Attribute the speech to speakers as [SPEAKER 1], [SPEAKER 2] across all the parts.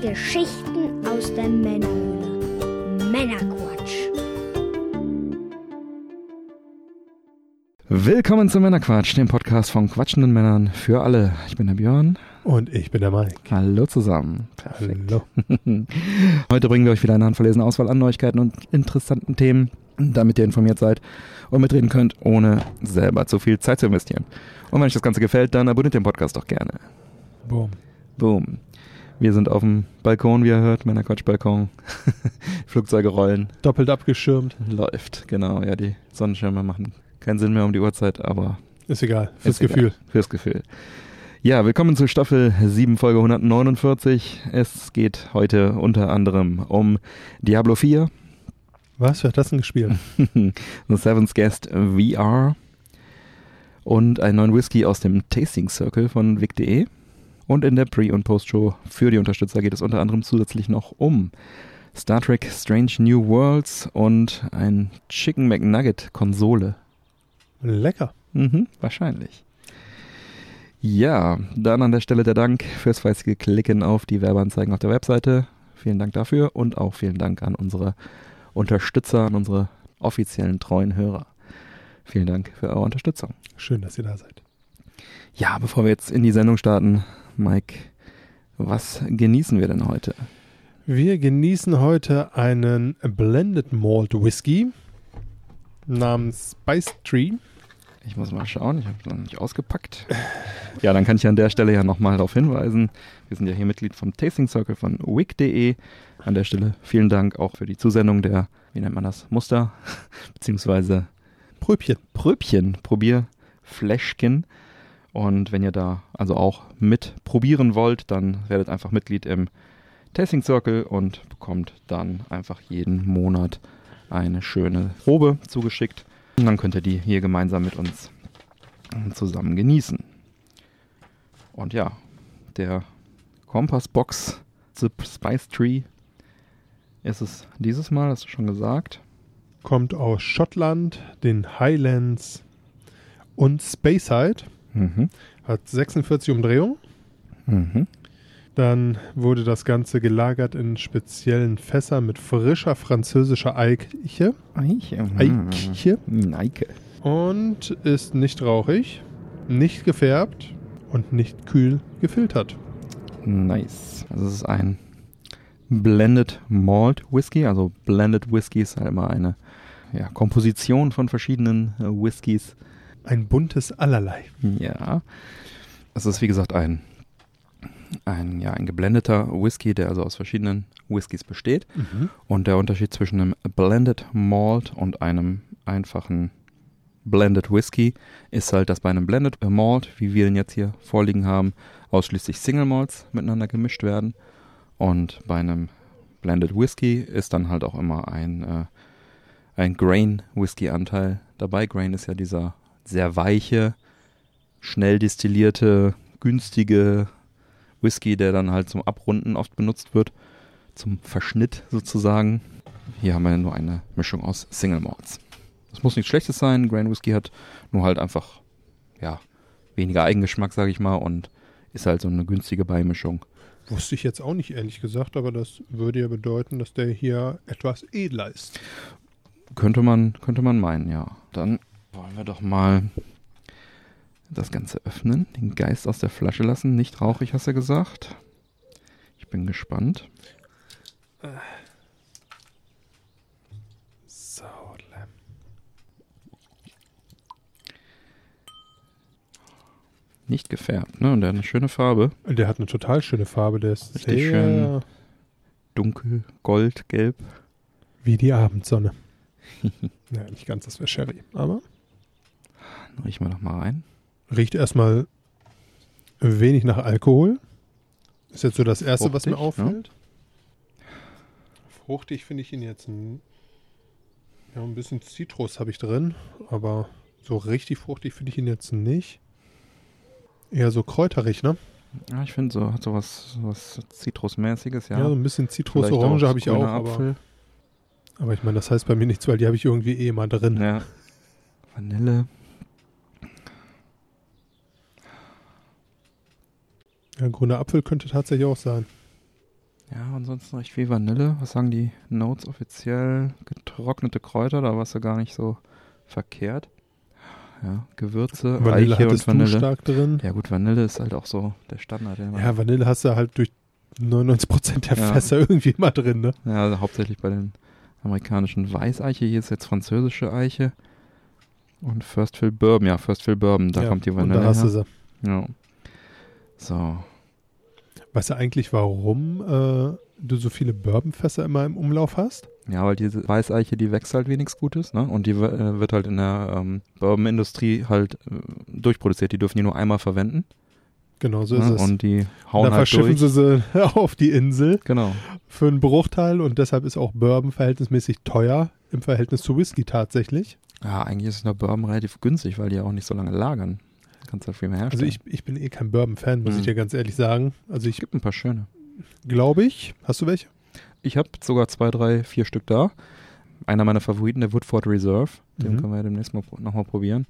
[SPEAKER 1] Geschichten aus der Männerhöhle. Männerquatsch.
[SPEAKER 2] Willkommen zum Männerquatsch, dem Podcast von quatschenden Männern für alle. Ich bin der Björn.
[SPEAKER 3] Und ich bin der Mike.
[SPEAKER 2] Hallo zusammen.
[SPEAKER 3] Perfekt. Hallo.
[SPEAKER 2] Heute bringen wir euch wieder eine handverlesene Auswahl an Neuigkeiten und interessanten Themen, damit ihr informiert seid und mitreden könnt, ohne selber zu viel Zeit zu investieren. Und wenn euch das Ganze gefällt, dann abonniert den Podcast doch gerne.
[SPEAKER 3] Boom.
[SPEAKER 2] Boom. Wir sind auf dem Balkon, wie ihr hört, Männerquatsch-Balkon. Flugzeuge rollen.
[SPEAKER 3] Doppelt abgeschirmt.
[SPEAKER 2] Läuft, genau. Ja, die Sonnenschirme machen keinen Sinn mehr um die Uhrzeit, aber.
[SPEAKER 3] Ist egal. Fürs Gefühl. Egal.
[SPEAKER 2] Fürs Gefühl. Ja, willkommen zu Staffel 7, Folge 149. Es geht heute unter anderem um Diablo 4.
[SPEAKER 3] Was? Wer hat das denn gespielt?
[SPEAKER 2] The Seventh Guest VR. Und einen neuen Whisky aus dem Tasting Circle von Vic.de. Und in der Pre- und Post-Show für die Unterstützer geht es unter anderem zusätzlich noch um Star Trek Strange New Worlds und ein Chicken McNugget Konsole.
[SPEAKER 3] Lecker.
[SPEAKER 2] Mhm, wahrscheinlich. Ja, dann an der Stelle der Dank fürs fleißige Klicken auf die Werbeanzeigen auf der Webseite. Vielen Dank dafür und auch vielen Dank an unsere Unterstützer, an unsere offiziellen treuen Hörer. Vielen Dank für eure Unterstützung.
[SPEAKER 3] Schön, dass ihr da seid.
[SPEAKER 2] Ja, bevor wir jetzt in die Sendung starten, Mike, was genießen wir denn heute?
[SPEAKER 3] Wir genießen heute einen Blended Malt Whisky namens Spice Tree.
[SPEAKER 2] Ich muss mal schauen, ich habe es noch nicht ausgepackt. Ja, dann kann ich an der Stelle ja nochmal darauf hinweisen. Wir sind ja hier Mitglied vom Tasting Circle von wig.de. An der Stelle vielen Dank auch für die Zusendung der, wie nennt man das, Muster, beziehungsweise
[SPEAKER 3] Pröbchen.
[SPEAKER 2] Pröbchen, Probierfläschchen. Und wenn ihr da also auch mit probieren wollt, dann werdet einfach Mitglied im Tasting Circle und bekommt dann einfach jeden Monat eine schöne Probe zugeschickt. Und dann könnt ihr die hier gemeinsam mit uns zusammen genießen. Und ja, der Kompassbox The Spice Tree ist es dieses Mal, hast du schon gesagt.
[SPEAKER 3] Kommt aus Schottland, den Highlands und Speyside. Mhm. Hat 46 Umdrehungen. Mhm. Dann wurde das Ganze gelagert in speziellen Fässern mit frischer französischer Eiche.
[SPEAKER 2] Eiche.
[SPEAKER 3] Mhm. Eiche.
[SPEAKER 2] Eike.
[SPEAKER 3] Und ist nicht rauchig, nicht gefärbt und nicht kühl gefiltert.
[SPEAKER 2] Nice. Also es ist ein Blended Malt Whisky. Also Blended Whisky ist halt immer eine ja, Komposition von verschiedenen äh, Whiskys
[SPEAKER 3] ein buntes Allerlei.
[SPEAKER 2] Ja. Es ist wie gesagt ein, ein, ja, ein geblendeter Whisky, der also aus verschiedenen Whiskys besteht. Mhm. Und der Unterschied zwischen einem Blended Malt und einem einfachen Blended Whisky ist halt, dass bei einem Blended Malt, wie wir ihn jetzt hier vorliegen haben, ausschließlich Single Malts miteinander gemischt werden. Und bei einem Blended Whisky ist dann halt auch immer ein, äh, ein Grain Whisky Anteil dabei. Grain ist ja dieser sehr weiche, schnell destillierte, günstige Whisky, der dann halt zum Abrunden oft benutzt wird, zum Verschnitt sozusagen. Hier haben wir nur eine Mischung aus Single Malts. Das muss nichts Schlechtes sein. Grain Whisky hat nur halt einfach, ja, weniger Eigengeschmack, sage ich mal, und ist halt so eine günstige Beimischung.
[SPEAKER 3] Wusste ich jetzt auch nicht, ehrlich gesagt, aber das würde ja bedeuten, dass der hier etwas edler ist.
[SPEAKER 2] Könnte man, könnte man meinen, ja. Dann wollen wir doch mal das Ganze öffnen, den Geist aus der Flasche lassen. Nicht rauchig, hast du gesagt. Ich bin gespannt.
[SPEAKER 3] So,
[SPEAKER 2] Nicht gefärbt, ne? Und der hat eine schöne Farbe.
[SPEAKER 3] Der hat eine total schöne Farbe. Der ist
[SPEAKER 2] Richtig sehr schön dunkel, gold, gelb.
[SPEAKER 3] Wie die Abendsonne. ja, nicht ganz, das wäre Sherry, aber.
[SPEAKER 2] Riech mal noch mal rein.
[SPEAKER 3] Riecht erstmal wenig nach Alkohol. Ist jetzt so das Erste, Fruchtig, was mir auffällt. Ne? Fruchtig finde ich ihn jetzt ein, ja, ein bisschen Zitrus habe ich drin, aber so richtig fruchtig finde ich ihn jetzt nicht. Eher so kräuterig, ne?
[SPEAKER 2] Ja, ich finde so, hat so was, was Zitrusmäßiges, ja.
[SPEAKER 3] Ja, so ein bisschen Zitrus-Orange habe ich auch, aber, aber ich meine, das heißt bei mir nichts, weil die habe ich irgendwie eh mal drin.
[SPEAKER 2] Ja. Vanille.
[SPEAKER 3] Ja, grüner Apfel könnte tatsächlich auch sein.
[SPEAKER 2] Ja, ansonsten recht viel Vanille. Was sagen die Notes offiziell? Getrocknete Kräuter, da warst du gar nicht so verkehrt. Ja, Gewürze,
[SPEAKER 3] Vanille
[SPEAKER 2] Eiche und
[SPEAKER 3] hattest du
[SPEAKER 2] Vanille.
[SPEAKER 3] stark drin.
[SPEAKER 2] Ja gut, Vanille ist halt auch so der Standard.
[SPEAKER 3] Ja, Vanille hast du halt durch 99% der
[SPEAKER 2] Ja.
[SPEAKER 3] Fässer irgendwie immer drin, ne?
[SPEAKER 2] Ja, also hauptsächlich bei den amerikanischen Weißeiche. Hier ist jetzt französische Eiche. Und First Fill Bourbon. Ja, First Fill Bourbon, da
[SPEAKER 3] ja.
[SPEAKER 2] kommt die
[SPEAKER 3] Und
[SPEAKER 2] Vanille
[SPEAKER 3] da hast du
[SPEAKER 2] her.
[SPEAKER 3] sie.
[SPEAKER 2] Ja. So.
[SPEAKER 3] Weißt du eigentlich, warum äh, du so viele Bourbonfässer immer im Umlauf hast?
[SPEAKER 2] Ja, weil diese Weißeiche, die wächst halt wenig Gutes, ne? Und die äh, wird halt in der ähm, Bourbon-Industrie halt äh, durchproduziert. Die dürfen die nur einmal verwenden.
[SPEAKER 3] Genau, so ist
[SPEAKER 2] ne?
[SPEAKER 3] es.
[SPEAKER 2] Und die
[SPEAKER 3] Und
[SPEAKER 2] hauen
[SPEAKER 3] dann
[SPEAKER 2] halt
[SPEAKER 3] verschiffen
[SPEAKER 2] durch.
[SPEAKER 3] sie sie auf die Insel
[SPEAKER 2] Genau.
[SPEAKER 3] für einen Bruchteil und deshalb ist auch Bourbon verhältnismäßig teuer im Verhältnis zu Whisky tatsächlich.
[SPEAKER 2] Ja, eigentlich ist der Bourbon relativ günstig, weil die ja auch nicht so lange lagern. Kannst halt viel mehr
[SPEAKER 3] Also
[SPEAKER 2] herstellen.
[SPEAKER 3] ich, ich bin eh kein Bourbon-Fan, muss
[SPEAKER 2] Mhm.
[SPEAKER 3] ich dir ganz ehrlich sagen. Also ich
[SPEAKER 2] gibt ein paar schöne.
[SPEAKER 3] glaube ich, hast du welche?
[SPEAKER 2] Ich habe sogar zwei, drei, vier Stück da. Einer meiner Favoriten, der Woodford Reserve. Den
[SPEAKER 3] Mhm.
[SPEAKER 2] können wir ja demnächst mal, nochmal probieren.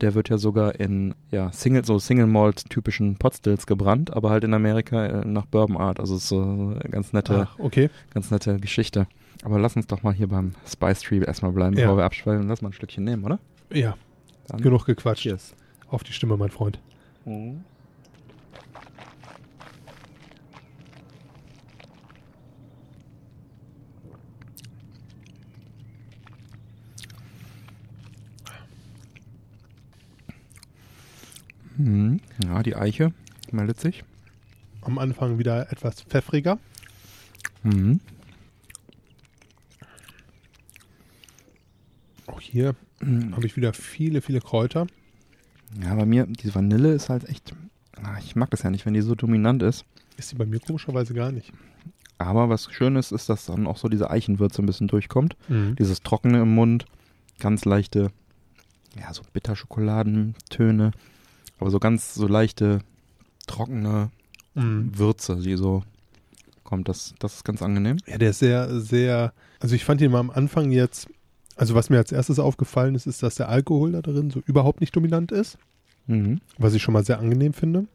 [SPEAKER 2] Der wird ja sogar in ja, Single, so Single Malt typischen Potstills gebrannt, aber halt in Amerika äh, nach Bourbon Art. Also ist so eine ganz nette,
[SPEAKER 3] Ach, okay.
[SPEAKER 2] ganz nette Geschichte. Aber lass uns doch mal hier beim Spice Tree erstmal bleiben,
[SPEAKER 3] Ja.
[SPEAKER 2] bevor wir abschweifen. Lass mal ein Stückchen nehmen, oder?
[SPEAKER 3] Ja,
[SPEAKER 2] Dann.
[SPEAKER 3] genug gequatscht.
[SPEAKER 2] Cheers.
[SPEAKER 3] Auf die Stimme, mein Freund.
[SPEAKER 2] Mhm. Ja, die Eiche meldet sich.
[SPEAKER 3] Am Anfang wieder etwas pfeffriger.
[SPEAKER 2] Mhm.
[SPEAKER 3] Auch hier
[SPEAKER 2] Mhm.
[SPEAKER 3] habe ich wieder viele, viele Kräuter.
[SPEAKER 2] Ja, bei mir, diese Vanille ist halt echt. ah, Ich mag das ja nicht, wenn die so dominant ist.
[SPEAKER 3] Ist sie bei mir komischerweise gar nicht.
[SPEAKER 2] Aber was schön ist, ist, dass dann auch so diese Eichenwürze ein bisschen durchkommt.
[SPEAKER 3] Mhm.
[SPEAKER 2] Dieses Trockene im Mund, ganz leichte, ja, so Bitterschokoladentöne, aber so ganz so leichte, trockene
[SPEAKER 3] Mhm.
[SPEAKER 2] Würze, die so kommt. Das, das ist ganz angenehm.
[SPEAKER 3] Ja, der ist sehr, sehr. Also ich fand ihn mal am Anfang jetzt. Also was mir als erstes aufgefallen ist, ist, dass der Alkohol da drin so überhaupt nicht dominant ist,
[SPEAKER 2] Mhm.
[SPEAKER 3] was ich schon mal sehr angenehm finde.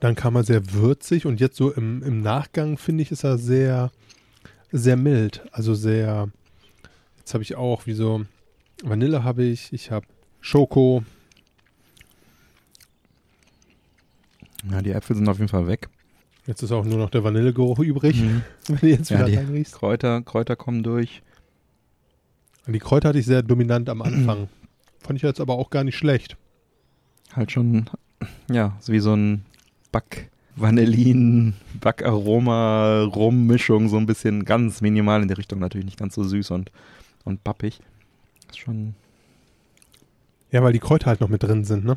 [SPEAKER 3] Dann kam er sehr würzig und jetzt so im, im Nachgang finde ich, ist er sehr, sehr mild. Also sehr. Jetzt habe ich auch wie so Vanille habe ich, ich habe Schoko.
[SPEAKER 2] Ja, die Äpfel sind auf jeden Fall weg.
[SPEAKER 3] Jetzt ist auch nur noch der Vanillegeruch übrig,
[SPEAKER 2] Mhm.
[SPEAKER 3] wenn du jetzt
[SPEAKER 2] Ja,
[SPEAKER 3] wieder
[SPEAKER 2] die
[SPEAKER 3] reinriechst.
[SPEAKER 2] Kräuter, Kräuter kommen durch.
[SPEAKER 3] Die Kräuter hatte ich sehr dominant am Anfang. Fand ich jetzt aber auch gar nicht schlecht.
[SPEAKER 2] Halt schon, ja, so wie so ein Back. Vanillin, Backaroma, Rummischung, so ein bisschen ganz minimal in der Richtung, natürlich nicht ganz so süß und, und pappig. Ist schon,
[SPEAKER 3] Ja, weil die Kräuter halt noch mit drin sind, ne?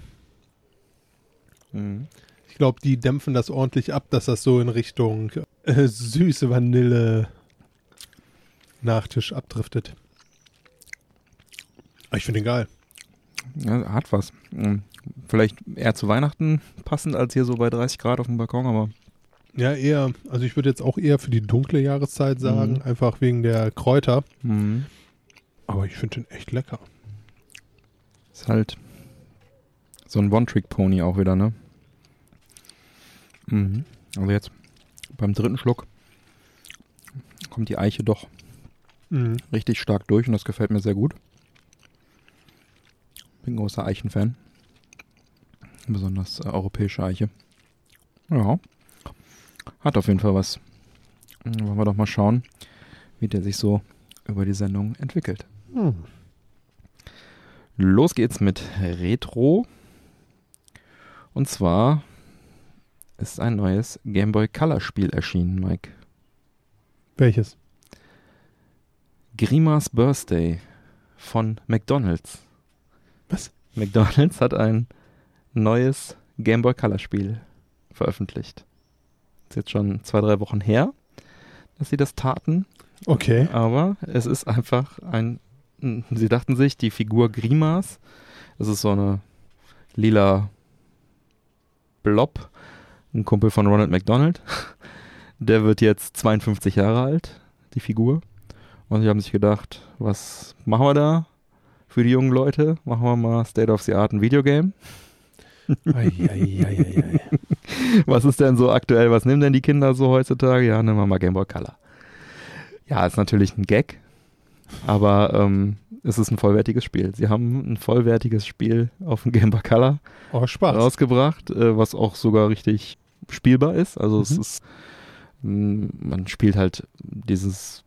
[SPEAKER 2] mhm.
[SPEAKER 3] Ich glaube, die dämpfen das ordentlich ab, dass das so in Richtung äh, süße Vanille Nachtisch abdriftet. Ich finde den geil.
[SPEAKER 2] ja, hat was. Mhm. Vielleicht eher zu Weihnachten passend als hier so bei 30 Grad auf dem Balkon, aber
[SPEAKER 3] Ja, eher, also ich würde jetzt auch eher für die dunkle Jahreszeit sagen,
[SPEAKER 2] Mhm.
[SPEAKER 3] einfach wegen der Kräuter.
[SPEAKER 2] mhm.
[SPEAKER 3] Aber ich finde den echt lecker.
[SPEAKER 2] ist halt so ein One-Trick-Pony auch wieder, ne? Mhm. Also jetzt beim dritten Schluck kommt die Eiche doch
[SPEAKER 3] Mhm.
[SPEAKER 2] richtig stark durch und das gefällt mir sehr gut. Bin ein großer Eichenfan. Besonders äh, europäische Eiche. Ja. Hat auf jeden Fall was. Wollen wir doch mal schauen, wie der sich so über die Sendung entwickelt.
[SPEAKER 3] Hm.
[SPEAKER 2] Los geht's mit Retro. Und zwar ist ein neues Game Boy Color Spiel erschienen, Mike.
[SPEAKER 3] Welches?
[SPEAKER 2] Grimas Birthday von McDonald's.
[SPEAKER 3] Was?
[SPEAKER 2] McDonald's hat ein neues Game Boy Color Spiel veröffentlicht. Ist jetzt schon zwei, drei Wochen her, dass sie das taten,
[SPEAKER 3] Okay.
[SPEAKER 2] aber es ist einfach ein. Sie dachten sich, die Figur Grimas, das ist so eine lila Blob, ein Kumpel von Ronald McDonald, der wird jetzt 52 Jahre alt, die Figur. Und sie haben sich gedacht, was machen wir da für die jungen Leute? Machen wir mal State of the Art ein Videogame.
[SPEAKER 3] Eieieiei.
[SPEAKER 2] Was ist denn so aktuell? Was nehmen denn die Kinder so heutzutage? Ja, nehmen wir mal Game Boy Color. Ja, ist natürlich ein Gag, aber ähm, es ist ein vollwertiges Spiel. Sie haben ein vollwertiges Spiel auf dem Game Boy Color
[SPEAKER 3] Oh,
[SPEAKER 2] rausgebracht, äh, was auch sogar richtig spielbar ist. Also es
[SPEAKER 3] Mhm.
[SPEAKER 2] ist, mh, man spielt halt dieses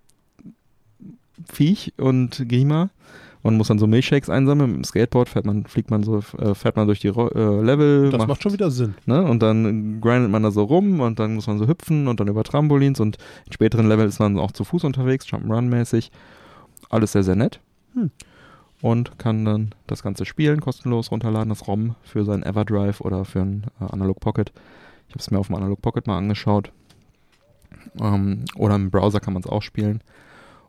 [SPEAKER 2] Viech und Grima und muss dann so Milchshakes einsammeln. Mit dem Skateboard fährt man, fliegt man so, äh, fährt man durch die äh, Level.
[SPEAKER 3] Das macht schon wieder Sinn.
[SPEAKER 2] Ne? Und dann grindet man da so rum und dann muss man so hüpfen und dann über Trampolins und in späteren Level ist man auch zu Fuß unterwegs, Jump'n'Run-mäßig. Alles sehr, sehr nett.
[SPEAKER 3] Hm.
[SPEAKER 2] Und kann dann das Ganze spielen, kostenlos runterladen, das ROM für sein Everdrive oder für ein äh, Analog Pocket. Ich habe es mir auf dem Analog Pocket mal angeschaut. Ähm, oder im Browser kann man es auch spielen.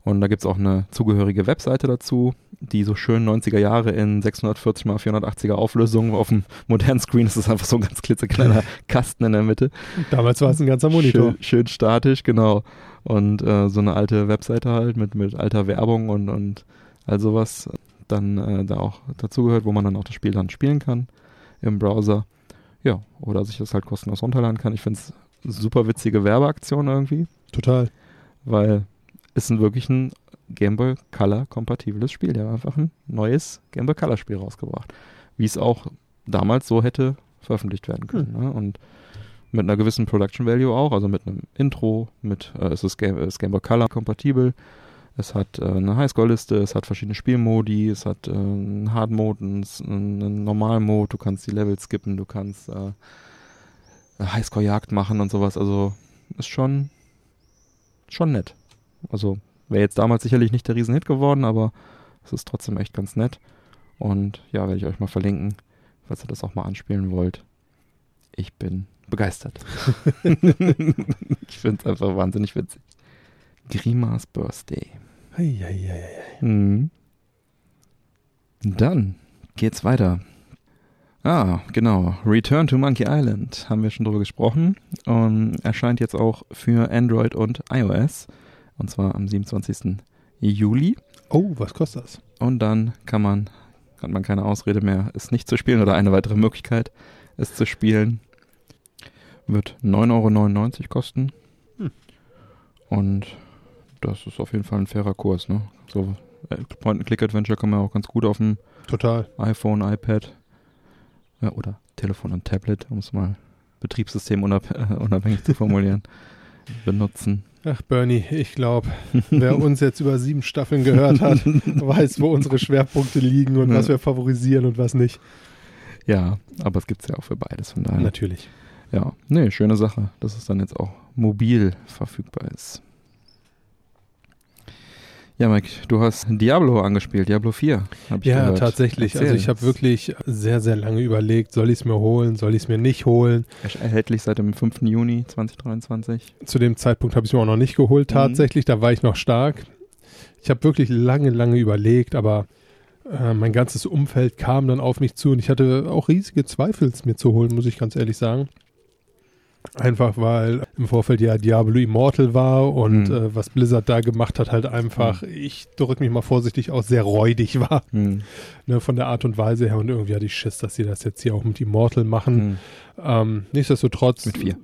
[SPEAKER 2] Und da gibt es auch eine zugehörige Webseite dazu, die so schön 90er Jahre in 640 x 480er Auflösung auf dem modernen Screen ist es einfach so ein ganz klitzekleiner Kasten in der Mitte.
[SPEAKER 3] Damals war es ein ganzer Monitor.
[SPEAKER 2] Schön, schön statisch, genau. Und äh, so eine alte Webseite halt mit, mit alter Werbung und, und all sowas dann äh, da auch dazugehört, wo man dann auch das Spiel dann spielen kann im Browser. Ja, oder sich das halt kostenlos runterladen kann. Ich finde es super witzige Werbeaktion irgendwie,
[SPEAKER 3] Total.
[SPEAKER 2] weil ist wirklich ein Game Boy Color kompatibles Spiel. Der hat einfach ein neues Game Boy Color Spiel rausgebracht. Wie es auch damals so hätte veröffentlicht werden können. Ne? Und mit einer gewissen Production Value auch, also mit einem Intro, mit äh, es ist Game, ist Game Boy Color kompatibel. Es hat äh, eine Highscore-Liste, es hat verschiedene Spielmodi, es hat äh, einen Hard-Mode, einen, einen Normal-Mode, du kannst die Level skippen, du kannst äh, Highscore-Jagd machen und sowas. Also ist schon, schon nett. Also wäre jetzt damals sicherlich nicht der Riesenhit geworden, aber es ist trotzdem echt ganz nett. Und ja, werde ich euch mal verlinken, falls ihr das auch mal anspielen wollt. Ich bin begeistert. ich finde es einfach wahnsinnig witzig. Grimas Birthday.
[SPEAKER 3] Eieieiei.
[SPEAKER 2] Mhm. Dann geht's weiter. Ah, genau. Return to Monkey Island haben wir schon drüber gesprochen. Und erscheint jetzt auch für Android und iOS. Und zwar am 27. Juli.
[SPEAKER 3] Oh, was kostet das?
[SPEAKER 2] Und dann kann man, hat man keine Ausrede mehr, es nicht zu spielen oder eine weitere Möglichkeit, es zu spielen. Wird 9,99 Euro kosten.
[SPEAKER 3] Hm.
[SPEAKER 2] Und das ist auf jeden Fall ein fairer Kurs, ne? So äh, Point-and-Click-Adventure kann man auch ganz gut auf dem
[SPEAKER 3] Total.
[SPEAKER 2] iPhone, iPad ja, oder Telefon und Tablet, um es mal betriebssystemunabhängig zu formulieren, benutzen.
[SPEAKER 3] Ach, Bernie, ich glaube, wer uns jetzt über sieben Staffeln gehört hat, weiß, wo unsere Schwerpunkte liegen und
[SPEAKER 2] Ja.
[SPEAKER 3] was wir favorisieren und was nicht.
[SPEAKER 2] Ja, aber es gibt es ja auch für beides, von daher.
[SPEAKER 3] Natürlich.
[SPEAKER 2] Ja, nee, schöne Sache, dass es dann jetzt auch mobil verfügbar ist. Ja, Mike, du hast Diablo angespielt, Diablo 4. Hab ich
[SPEAKER 3] Ja,
[SPEAKER 2] gehört.
[SPEAKER 3] tatsächlich.
[SPEAKER 2] Erzähl.
[SPEAKER 3] Also ich habe wirklich sehr, sehr lange überlegt, soll ich es mir holen, soll ich es mir nicht holen.
[SPEAKER 2] Erhältlich seit dem 5. Juni 2023.
[SPEAKER 3] Zu dem Zeitpunkt habe ich es mir auch noch nicht geholt,
[SPEAKER 2] Mhm.
[SPEAKER 3] tatsächlich. Da war ich noch stark. Ich habe wirklich lange, lange überlegt, aber äh, mein ganzes Umfeld kam dann auf mich zu und ich hatte auch riesige Zweifel, es mir zu holen, muss ich ganz ehrlich sagen. Einfach weil im Vorfeld ja Diablo Immortal war und
[SPEAKER 2] Mhm.
[SPEAKER 3] äh, was Blizzard da gemacht hat, halt einfach, ich drücke mich mal vorsichtig aus, sehr räudig war.
[SPEAKER 2] Hm.
[SPEAKER 3] Ne, von der Art und Weise her und irgendwie hatte ich Schiss, dass sie das jetzt hier auch mit Immortal machen.
[SPEAKER 2] Hm.
[SPEAKER 3] Ähm, nichtsdestotrotz.
[SPEAKER 2] Mit vier.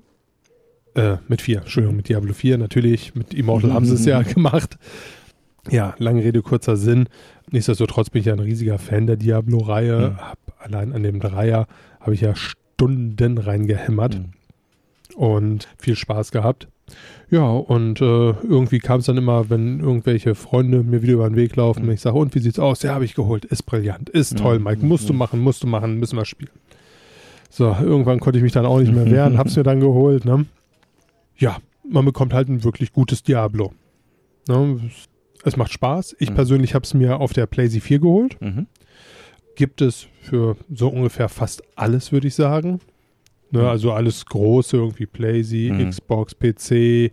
[SPEAKER 3] Äh, mit vier, Entschuldigung, mit Diablo 4 natürlich. Mit Immortal haben sie es ja gemacht. Ja, lange Rede, kurzer Sinn. Nichtsdestotrotz bin ich ja ein riesiger Fan der Diablo-Reihe.
[SPEAKER 2] Mhm.
[SPEAKER 3] Hab allein an dem Dreier habe ich ja Stunden reingehämmert
[SPEAKER 2] Hm.
[SPEAKER 3] Und viel Spaß gehabt. Ja, und äh, irgendwie kam es dann immer, wenn irgendwelche Freunde mir wieder über den Weg laufen
[SPEAKER 2] Mhm.
[SPEAKER 3] und ich sage, und wie sieht's aus? Ja, habe ich geholt. Ist brillant, ist
[SPEAKER 2] Mhm.
[SPEAKER 3] toll, Mike. Musst du
[SPEAKER 2] Mhm.
[SPEAKER 3] machen, musst du machen, müssen wir spielen. So, irgendwann konnte ich mich dann auch nicht mehr wehren, hab's mir dann geholt, ne? Ja, man bekommt halt ein wirklich gutes Diablo. Ne? Es macht Spaß. Ich
[SPEAKER 2] Mhm.
[SPEAKER 3] persönlich habe es mir auf der PlayStation 4 geholt.
[SPEAKER 2] Mhm.
[SPEAKER 3] Gibt es für so ungefähr fast alles, würde ich sagen. Ne,
[SPEAKER 2] Mhm.
[SPEAKER 3] also alles Große, irgendwie PlayStation,
[SPEAKER 2] Mhm.
[SPEAKER 3] Xbox, PC.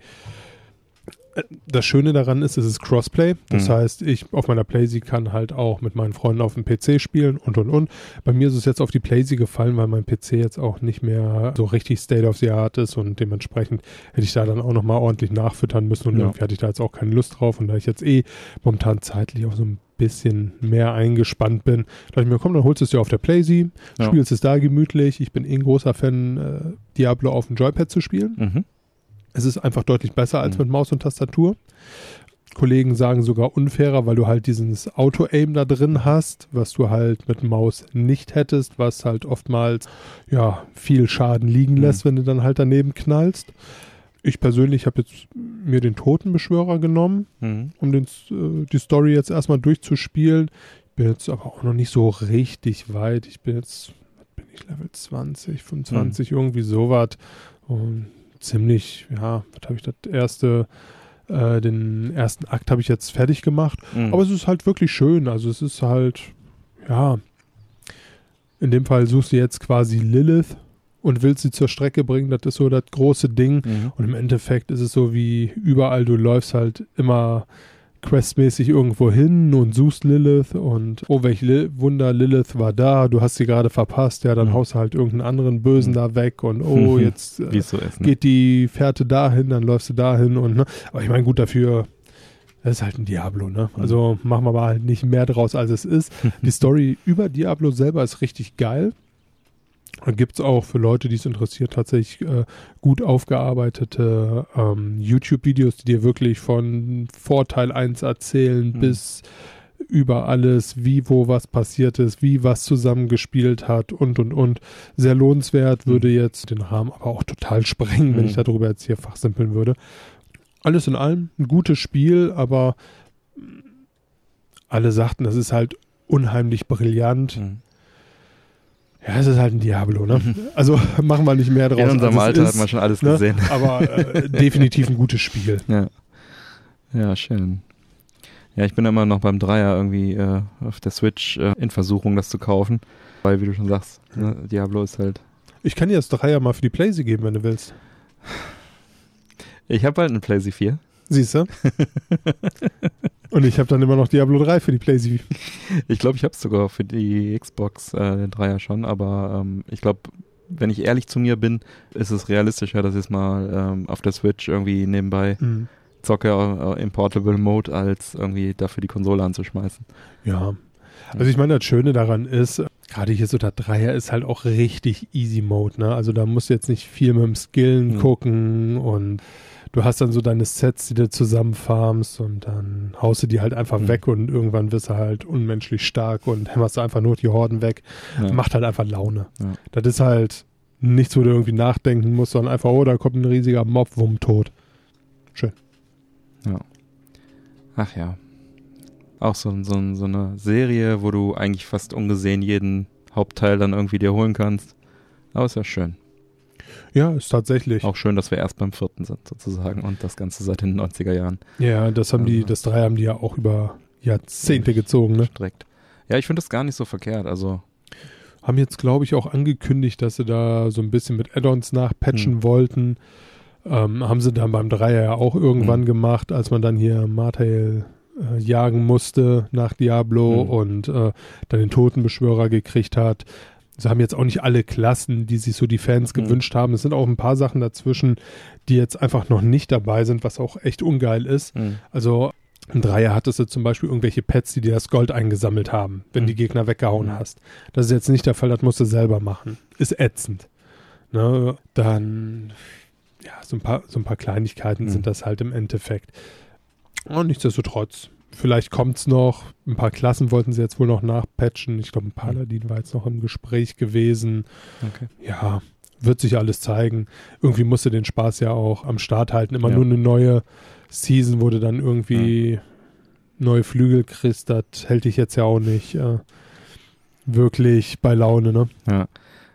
[SPEAKER 3] das Schöne daran ist, es ist Crossplay. Das
[SPEAKER 2] Mhm.
[SPEAKER 3] heißt, ich auf meiner Playsee kann halt auch mit meinen Freunden auf dem PC spielen und und und. Bei mir ist es jetzt auf die Playsee gefallen, weil mein PC jetzt auch nicht mehr so richtig State of the Art ist und dementsprechend hätte ich da dann auch nochmal ordentlich nachfüttern müssen und
[SPEAKER 2] Ja.
[SPEAKER 3] irgendwie hatte ich da jetzt auch keine Lust drauf und da ich jetzt eh momentan zeitlich auch so ein bisschen mehr eingespannt bin, dachte ich mir, komm, dann holst du es dir auf der Playsee,
[SPEAKER 2] Ja.
[SPEAKER 3] spielst es da gemütlich. Ich bin eh ein großer Fan, äh, Diablo auf dem Joypad zu spielen.
[SPEAKER 2] Mhm.
[SPEAKER 3] Es ist einfach deutlich besser als
[SPEAKER 2] Mhm.
[SPEAKER 3] mit Maus und Tastatur. Kollegen sagen sogar unfairer, weil du halt dieses Auto-Aim da drin hast, was du halt mit Maus nicht hättest, was halt oftmals ja viel Schaden liegen
[SPEAKER 2] Mhm.
[SPEAKER 3] lässt, wenn du dann halt daneben knallst. Ich persönlich habe jetzt mir den Totenbeschwörer genommen,
[SPEAKER 2] Mhm.
[SPEAKER 3] um den, äh, die Story jetzt erstmal durchzuspielen. Ich bin jetzt aber auch noch nicht so richtig weit. Ich bin jetzt, was bin ich, Level 20, 25, irgendwie sowas. Und ziemlich, ja, was habe ich das erste, äh, den ersten Akt habe ich jetzt fertig gemacht.
[SPEAKER 2] Mhm.
[SPEAKER 3] Aber es ist halt wirklich schön. Also es ist halt, ja, in dem Fall suchst du jetzt quasi Lilith und willst sie zur Strecke bringen. Das ist so das große Ding.
[SPEAKER 2] Mhm.
[SPEAKER 3] Und im Endeffekt ist es so wie überall, du läufst halt immer questmäßig irgendwo hin und suchst Lilith und oh, welch Li Wunder, Lilith war da, du hast sie gerade verpasst, ja, dann
[SPEAKER 2] Mhm.
[SPEAKER 3] haust du halt irgendeinen anderen Bösen
[SPEAKER 2] Mhm.
[SPEAKER 3] da weg und oh, jetzt äh,
[SPEAKER 2] so ist. Ne?
[SPEAKER 3] geht die Fährte dahin, dann läufst du dahin und ne, aber ich meine, gut, dafür das ist halt ein Diablo, ne?
[SPEAKER 2] Mhm.
[SPEAKER 3] Also machen wir mal halt nicht mehr draus, als es ist. Die Story über Diablo selber ist richtig geil. Da gibt es auch für Leute, die es interessiert, tatsächlich äh, gut aufgearbeitete ähm, YouTube-Videos, die dir wirklich von Vorteil 1 erzählen
[SPEAKER 2] Mhm.
[SPEAKER 3] bis über alles, wie, wo was passiert ist, wie was zusammengespielt hat und und und. Sehr lohnenswert,
[SPEAKER 2] Mhm.
[SPEAKER 3] würde jetzt den Rahmen aber auch total sprengen, wenn
[SPEAKER 2] Mhm.
[SPEAKER 3] ich darüber jetzt hier fachsimpeln würde. Alles in allem ein gutes Spiel, aber alle sagten, das ist halt unheimlich brillant.
[SPEAKER 2] Mhm.
[SPEAKER 3] Ja, es ist halt ein Diablo, ne? Also machen wir nicht mehr draus.
[SPEAKER 2] In unserem
[SPEAKER 3] als es
[SPEAKER 2] Alter
[SPEAKER 3] ist,
[SPEAKER 2] hat man schon alles
[SPEAKER 3] ne?
[SPEAKER 2] gesehen.
[SPEAKER 3] Aber äh, definitiv ein gutes Spiel.
[SPEAKER 2] Ja. Ja, schön. Ja, ich bin immer noch beim Dreier irgendwie äh, auf der Switch äh, in Versuchung, das zu kaufen. Weil, wie du schon sagst, ne, Diablo ist halt.
[SPEAKER 3] Ich kann dir das Dreier mal für die Playsee geben, wenn du willst.
[SPEAKER 2] Ich habe halt eine PlayStation 4.
[SPEAKER 3] Siehst du? Und ich habe dann immer noch Diablo 3 für die Playsee.
[SPEAKER 2] Ich glaube, ich habe es sogar für die Xbox, äh, den Dreier schon, aber ähm, ich glaube, wenn ich ehrlich zu mir bin, ist es realistischer, dass ich es mal ähm, auf der Switch irgendwie nebenbei
[SPEAKER 3] Mhm.
[SPEAKER 2] zocke äh, im Portable Mode, als irgendwie dafür die Konsole anzuschmeißen.
[SPEAKER 3] Ja. Also ich meine, das Schöne daran ist, gerade hier so der Dreier ist halt auch richtig Easy Mode, ne? Also da musst du jetzt nicht viel mit dem Skillen
[SPEAKER 2] Mhm.
[SPEAKER 3] gucken und du hast dann so deine Sets, die du zusammenfarmst und dann haust du die halt einfach
[SPEAKER 2] Mhm.
[SPEAKER 3] weg und irgendwann wirst du halt unmenschlich stark und hämmerst du einfach nur die Horden weg.
[SPEAKER 2] Ja.
[SPEAKER 3] Macht halt einfach Laune.
[SPEAKER 2] Ja.
[SPEAKER 3] Das ist halt nichts, wo du irgendwie nachdenken musst, sondern einfach, oh, da kommt ein riesiger Mob, wumm, tot.
[SPEAKER 2] Ach ja. Auch so, so, so eine Serie, wo du eigentlich fast ungesehen jeden Hauptteil dann irgendwie dir holen kannst. Aber ist ja schön.
[SPEAKER 3] Ja, ist tatsächlich.
[SPEAKER 2] Auch schön, dass wir erst beim vierten sind, sozusagen, und das Ganze seit den 90er Jahren
[SPEAKER 3] Ja, das haben die,
[SPEAKER 2] Also-
[SPEAKER 3] das drei haben die ja auch über Jahrzehnte gezogen, ne?
[SPEAKER 2] streckt. Ja, ich finde das gar nicht so verkehrt. Also,
[SPEAKER 3] Haben jetzt, glaube ich, auch angekündigt, dass sie da so ein bisschen mit Add-ons nachpatchen
[SPEAKER 2] Hm.
[SPEAKER 3] wollten. Ähm, haben sie dann beim Dreier ja auch irgendwann
[SPEAKER 2] Hm.
[SPEAKER 3] gemacht, als man dann hier Martail äh, jagen musste nach Diablo
[SPEAKER 2] Hm.
[SPEAKER 3] und äh, dann den Totenbeschwörer gekriegt hat. Sie haben jetzt auch nicht alle Klassen, die sich so die Fans
[SPEAKER 2] Hm.
[SPEAKER 3] gewünscht haben. Es sind auch ein paar Sachen dazwischen, die jetzt einfach noch nicht dabei sind, was auch echt ungeil ist.
[SPEAKER 2] mh,
[SPEAKER 3] Also im Dreier hattest du zum Beispiel irgendwelche Pets, die dir das Gold eingesammelt haben, wenn
[SPEAKER 2] Mhm.
[SPEAKER 3] die Gegner weggehauen
[SPEAKER 2] Mhm.
[SPEAKER 3] hast. Das ist jetzt nicht der Fall, das musst du selber machen. Ist ätzend. Ne? Dann, ja, so ein paar, so ein paar Kleinigkeiten
[SPEAKER 2] Mhm.
[SPEAKER 3] sind das halt im Endeffekt. Und nichtsdestotrotz, vielleicht kommt's noch. Ein paar Klassen wollten sie jetzt wohl noch nachpatchen. Ich glaube, ein Paladin war jetzt noch im Gespräch gewesen.
[SPEAKER 2] okay.
[SPEAKER 3] Ja, wird sich alles zeigen. Irgendwie musst du den Spaß ja auch am Start halten. Immer
[SPEAKER 2] Ja.
[SPEAKER 3] nur eine neue Season, du dann irgendwie neue Flügel kriegst, das hält dich jetzt ja auch nicht äh, wirklich bei Laune, ne?
[SPEAKER 2] Ja.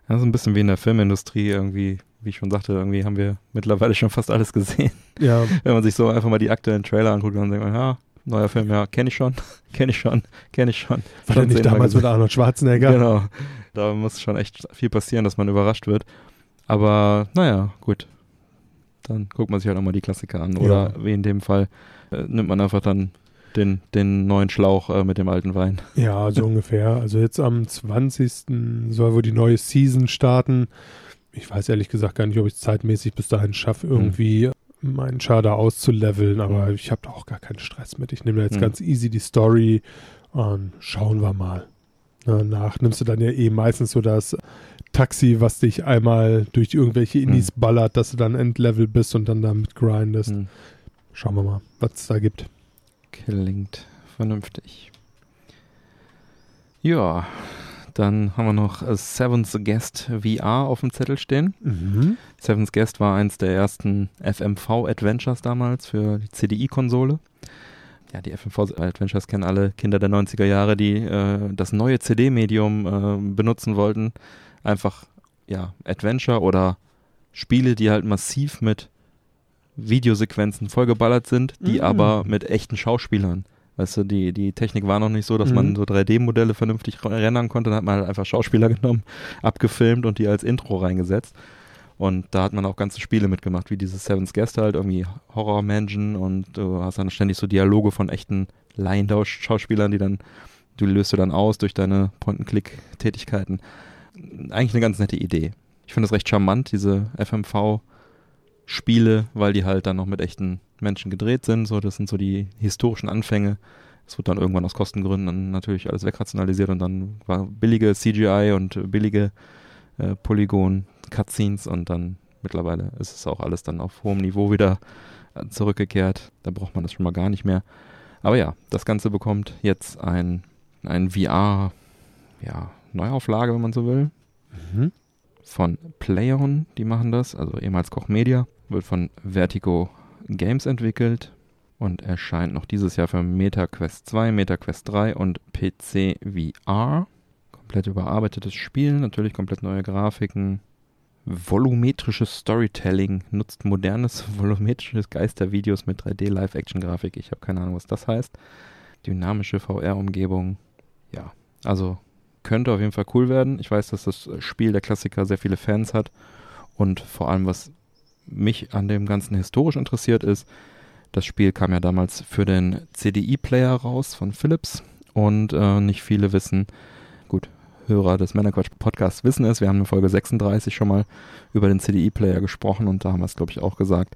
[SPEAKER 2] Das ist ein bisschen wie in der Filmindustrie irgendwie, wie ich schon sagte, irgendwie haben wir mittlerweile schon fast alles gesehen.
[SPEAKER 3] Ja,
[SPEAKER 2] Wenn man sich so einfach mal die aktuellen Trailer anguckt, dann denkt man, ja, neuer Film, ja, kenne ich schon, kenne ich schon, kenne ich schon.
[SPEAKER 3] war
[SPEAKER 2] Schon
[SPEAKER 3] nicht damals mit Arnold Schwarzenegger?
[SPEAKER 2] Genau. Da muss schon echt viel passieren, dass man überrascht wird. Aber naja, gut. dann guckt man sich halt auch mal die Klassiker an. Oder
[SPEAKER 3] Ja.
[SPEAKER 2] wie in dem Fall äh, nimmt man einfach dann den, den neuen Schlauch äh, mit dem alten Wein.
[SPEAKER 3] Ja, so ungefähr. Also jetzt am 20. soll wohl die neue Season starten. Ich weiß ehrlich gesagt gar nicht, ob ich es zeitmäßig bis dahin schaffe, irgendwie meinen Schader auszuleveln, aber
[SPEAKER 2] Mhm.
[SPEAKER 3] ich habe da auch gar keinen Stress mit. Ich nehme da jetzt
[SPEAKER 2] Mhm.
[SPEAKER 3] ganz easy die Story und schauen wir mal. Danach nimmst du dann ja eh meistens so das Taxi, was dich einmal durch irgendwelche Indies ballert, dass du dann Endlevel bist und dann damit grindest.
[SPEAKER 2] Hm.
[SPEAKER 3] Schauen wir mal, was es da gibt.
[SPEAKER 2] Klingt vernünftig. Ja, dann haben wir noch äh, Seven's Guest VR auf dem Zettel stehen.
[SPEAKER 3] Mhm.
[SPEAKER 2] Seven's Guest war eins der ersten FMV-Adventures damals für die CDI-Konsole. Ja, die FMV-Adventures kennen alle Kinder der 90er Jahre, die äh, das neue CD-Medium äh, benutzen wollten. Einfach, ja, Adventure oder Spiele, die halt massiv mit Videosequenzen vollgeballert sind, die
[SPEAKER 3] Mm.
[SPEAKER 2] aber mit echten Schauspielern. Weißt du, die, die Technik war noch nicht so, dass man
[SPEAKER 3] Mhm.
[SPEAKER 2] so 3D-Modelle vernünftig rendern konnte. Dann hat man halt einfach Schauspieler genommen, abgefilmt und die als Intro reingesetzt. Und da hat man auch ganze Spiele mitgemacht, wie dieses Seven's Guest halt, irgendwie Horror Mansion und du hast dann ständig so Dialoge von echten Laienschauspielern, die dann, du löst du dann aus durch deine Point-and-Click-Tätigkeiten. Eigentlich eine ganz nette Idee. Ich finde es recht charmant, diese FMV-Spiele, weil die halt dann noch mit echten Menschen gedreht sind. So, das sind so die historischen Anfänge. Es wird dann irgendwann aus Kostengründen dann natürlich alles wegrationalisiert und dann war billige CGI und billige äh, Polygon Cutscenes und dann mittlerweile ist es auch alles dann auf hohem Niveau wieder äh, zurückgekehrt. Da braucht man das schon mal gar nicht mehr. Aber ja, das Ganze bekommt jetzt ein, ein VR, ja, Neuauflage, wenn man so will,
[SPEAKER 3] Mhm.
[SPEAKER 2] von Playon, die machen das, also ehemals Koch Media, wird von Vertigo Games entwickelt und erscheint noch dieses Jahr für MetaQuest 2, MetaQuest 3 und PC VR. Komplett überarbeitetes Spiel, natürlich komplett neue Grafiken. Volumetrisches Storytelling nutzt modernes volumetrisches Geistervideos mit 3D Live-Action-Grafik. Ich habe keine Ahnung, was das heißt. Dynamische VR-Umgebung. Ja, also könnte auf jeden Fall cool werden. Ich weiß, dass das Spiel der Klassiker sehr viele Fans hat. Und vor allem, was mich an dem Ganzen historisch interessiert ist, das Spiel kam ja damals für den CDI-Player raus von Philips. Und äh, nicht viele wissen, gut, Hörer des Männerquatsch-Podcasts wissen es. Wir haben in Folge 36 schon mal über den CDI-Player gesprochen und da haben wir es, glaube ich, auch gesagt,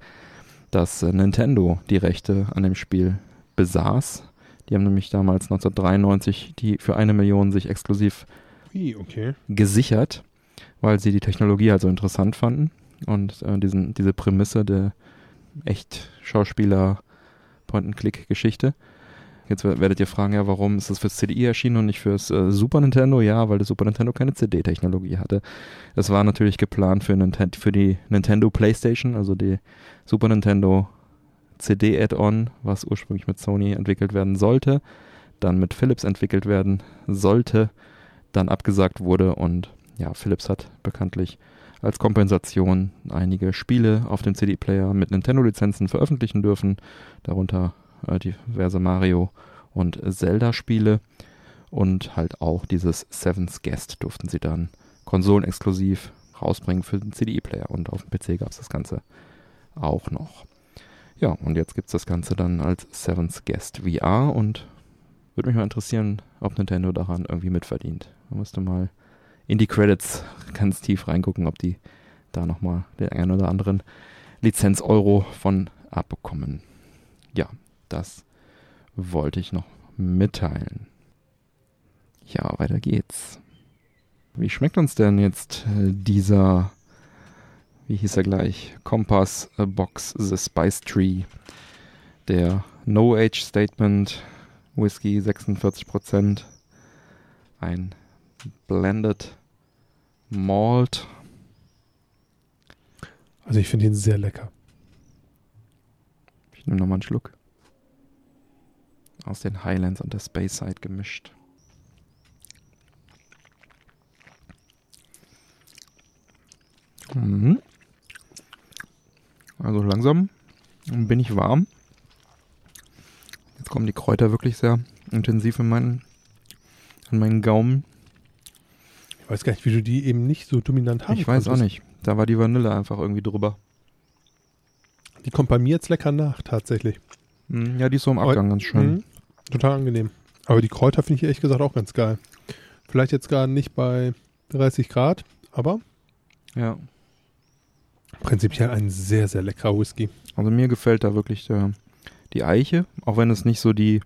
[SPEAKER 2] dass äh, Nintendo die Rechte an dem Spiel besaß. Die haben nämlich damals 1993 die für eine Million sich exklusiv
[SPEAKER 3] Wie, okay.
[SPEAKER 2] gesichert, weil sie die Technologie halt so interessant fanden und äh, diesen, diese Prämisse der echt Schauspieler Point-and-Click-Geschichte. Jetzt wer- werdet ihr fragen, ja, warum ist das fürs CDI erschienen und nicht fürs äh, Super Nintendo? Ja, weil das Super Nintendo keine CD-Technologie hatte. Das war natürlich geplant für, Ninten für die Nintendo PlayStation, also die Super Nintendo CD-Add-on, was ursprünglich mit Sony entwickelt werden sollte, dann mit Philips entwickelt werden sollte, dann abgesagt wurde und ja, Philips hat bekanntlich als Kompensation einige Spiele auf dem CD-Player mit Nintendo-Lizenzen veröffentlichen dürfen, darunter äh, diverse Mario und Zelda-Spiele und halt auch dieses Seven's Guest durften sie dann konsolenexklusiv rausbringen für den CD-Player und auf dem PC gab es das Ganze auch noch. Ja, und jetzt gibt es das Ganze dann als Seven's Guest VR und würde mich mal interessieren, ob Nintendo daran irgendwie mitverdient. Man müsste mal in die Credits ganz tief reingucken, ob die da nochmal den einen oder anderen Lizenz-Euro von abbekommen. Ja, das wollte ich noch mitteilen. Ja, weiter geht's. Wie schmeckt uns denn jetzt äh, dieser, wie hieß er gleich, Compass äh, Box The Spice Tree, der No Age Statement Whisky 46%, ein Blended Malt.
[SPEAKER 3] Also ich finde ihn sehr lecker.
[SPEAKER 2] Ich nehme nochmal einen Schluck. Aus den Highlands und der Space Side gemischt. Mhm. Also langsam bin ich warm. Jetzt kommen die Kräuter wirklich sehr intensiv in meinen, an meinen Gaumen.
[SPEAKER 3] Ich weiß gar nicht, wie du die eben nicht so dominant haben
[SPEAKER 2] Ich weiß auch
[SPEAKER 3] konntest.
[SPEAKER 2] nicht. Da war die Vanille einfach irgendwie drüber.
[SPEAKER 3] Die kommt bei mir jetzt lecker nach, tatsächlich.
[SPEAKER 2] Mm, ja, die ist so im Abgang ganz schön.
[SPEAKER 3] Mhm. Total angenehm. Aber die Kräuter finde ich ehrlich gesagt auch ganz geil. Vielleicht jetzt gar nicht bei 30 Grad, aber
[SPEAKER 2] Ja.
[SPEAKER 3] prinzipiell ein sehr, sehr leckerer Whisky.
[SPEAKER 2] Also mir gefällt da wirklich äh, die Eiche, auch wenn es nicht so die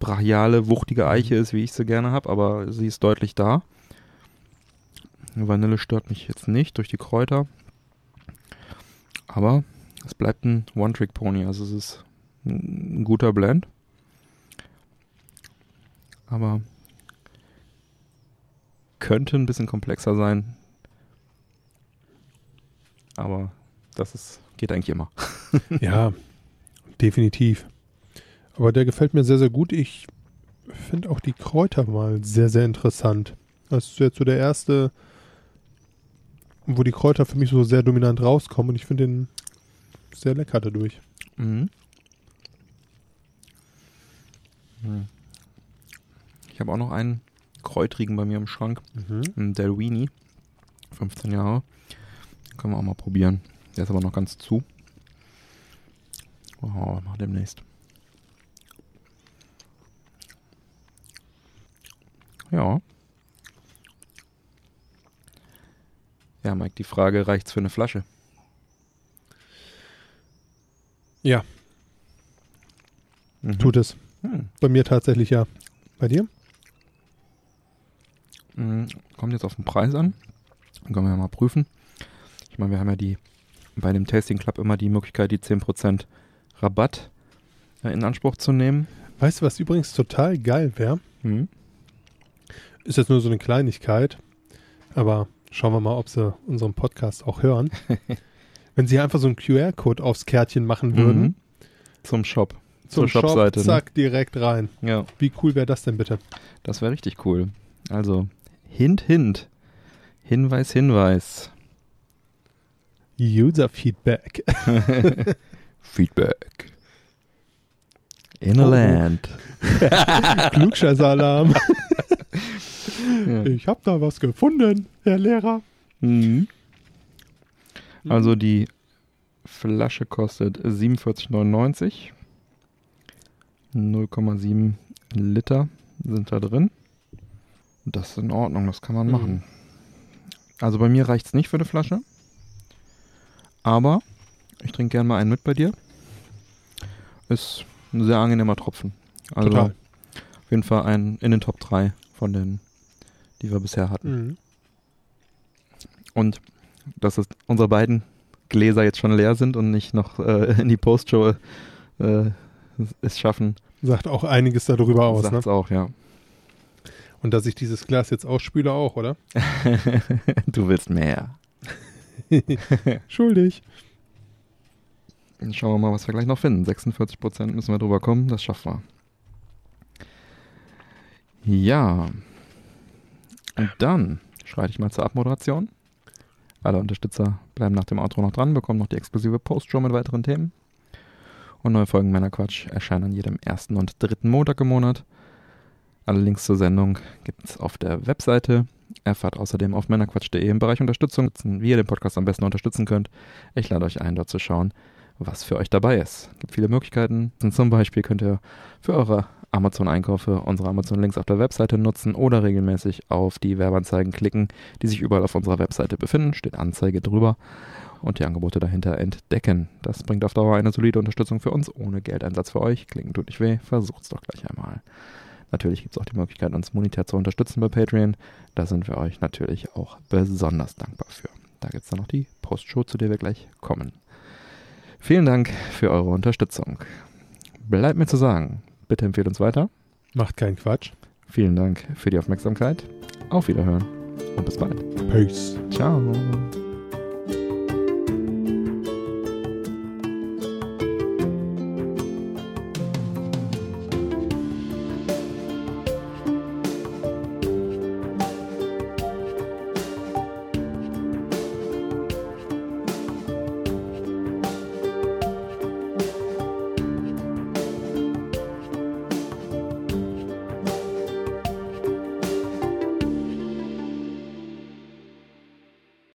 [SPEAKER 2] brachiale, wuchtige Eiche ist, wie ich sie gerne habe, aber sie ist deutlich da. Vanille stört mich jetzt nicht durch die Kräuter. Aber es bleibt ein One-Trick-Pony, also es ist ein guter Blend. Aber könnte ein bisschen komplexer sein. Aber das ist, geht eigentlich immer.
[SPEAKER 3] ja, definitiv. Aber der gefällt mir sehr, sehr gut. Ich finde auch die Kräuter mal sehr, sehr interessant. Das ist jetzt so der erste, wo die Kräuter für mich so sehr dominant rauskommen und ich finde den sehr lecker dadurch.
[SPEAKER 2] Mhm. Hm. Ich habe auch noch einen Kräutrigen bei mir im Schrank, einen Delwini, 15 Jahre. Den können wir auch mal probieren. Der ist aber noch ganz zu. Oh, mal demnächst. Ja. Ja, Mike, die Frage, reicht's für eine Flasche?
[SPEAKER 3] Ja,
[SPEAKER 2] Mhm.
[SPEAKER 3] tut es.
[SPEAKER 2] Hm.
[SPEAKER 3] Bei mir tatsächlich ja. Bei dir?
[SPEAKER 2] Mm, Kommt jetzt auf den Preis an. Dann können wir ja mal prüfen. Ich meine, wir haben ja die bei dem Tasting Club immer die Möglichkeit, die 10% Rabatt äh, in Anspruch zu nehmen.
[SPEAKER 3] Weißt du, was übrigens total geil wäre?
[SPEAKER 2] Mhm.
[SPEAKER 3] Ist jetzt nur so eine Kleinigkeit, aber schauen wir mal, ob sie unseren Podcast auch hören. Wenn sie einfach so einen QR-Code aufs Kärtchen machen würden,
[SPEAKER 2] Mhm. Zum Shop.
[SPEAKER 3] zum
[SPEAKER 2] zur
[SPEAKER 3] Shop,
[SPEAKER 2] Shopseite, ne?
[SPEAKER 3] zack, direkt rein.
[SPEAKER 2] Ja,
[SPEAKER 3] Wie cool wäre das denn bitte?
[SPEAKER 2] das wäre richtig cool. Also, Hint, Hint. Hinweis, Hinweis.
[SPEAKER 3] User-Feedback.
[SPEAKER 2] Feedback. In a
[SPEAKER 3] Oh,
[SPEAKER 2] land.
[SPEAKER 3] Klugscheißer-Alarm.
[SPEAKER 2] Ja.
[SPEAKER 3] Ich habe da was gefunden, Herr Lehrer.
[SPEAKER 2] Mhm. Also die Flasche kostet 47,99. 0,7 Liter sind da drin. Das ist in Ordnung, das kann man
[SPEAKER 3] Mhm.
[SPEAKER 2] machen. Also bei mir reicht es nicht für eine Flasche. Aber ich trinke gerne mal einen mit bei dir. Ist ein sehr angenehmer Tropfen. Also
[SPEAKER 3] Total.
[SPEAKER 2] auf jeden Fall ein in den Top 3 von den, die wir bisher hatten.
[SPEAKER 3] Mhm.
[SPEAKER 2] Und dass es unsere beiden Gläser jetzt schon leer sind und nicht noch äh, in die Postshow äh, es schaffen,
[SPEAKER 3] Sagt auch einiges darüber aus. Ne?
[SPEAKER 2] sagt's auch, ja.
[SPEAKER 3] Und dass ich dieses Glas jetzt ausspüle auch, oder?
[SPEAKER 2] du willst mehr.
[SPEAKER 3] Schuldig.
[SPEAKER 2] Dann Schauen wir mal, was wir gleich noch finden. 46% müssen wir drüber kommen, das schaffen wir. Ja. Und dann schreite ich mal zur Abmoderation. Alle Unterstützer bleiben nach dem Outro noch dran, bekommen noch die exklusive Postshow mit weiteren Themen. Und neue Folgen Männer Quatsch erscheinen an jedem ersten und dritten Montag im Monat. Alle Links zur Sendung gibt es auf der Webseite. Erfahrt außerdem auf männerquatsch.de im Bereich Unterstützung, wie ihr den Podcast am besten unterstützen könnt. Ich lade euch ein, dort zu schauen, was für euch dabei ist. Es gibt viele Möglichkeiten. Und zum Beispiel könnt ihr für eure Amazon-Einkäufe unsere Amazon-Links auf der Webseite nutzen oder regelmäßig auf die Werbeanzeigen klicken, die sich überall auf unserer Webseite befinden. Steht Anzeige drüber und die Angebote dahinter entdecken. Das bringt auf Dauer eine solide Unterstützung für uns, ohne Geldeinsatz für euch. Klicken tut nicht weh, versucht's doch gleich einmal. Natürlich gibt es auch die Möglichkeit, uns monetär zu unterstützen bei Patreon. Da sind wir euch natürlich auch besonders dankbar für. Da gibt es dann noch die Postshow, zu der wir gleich kommen. Vielen Dank für eure Unterstützung. Bleibt mir zu sagen, bitte empfehlt uns weiter.
[SPEAKER 3] Macht keinen Quatsch.
[SPEAKER 2] Vielen Dank für die Aufmerksamkeit. Auf Wiederhören und bis bald.
[SPEAKER 3] Peace.
[SPEAKER 2] Ciao.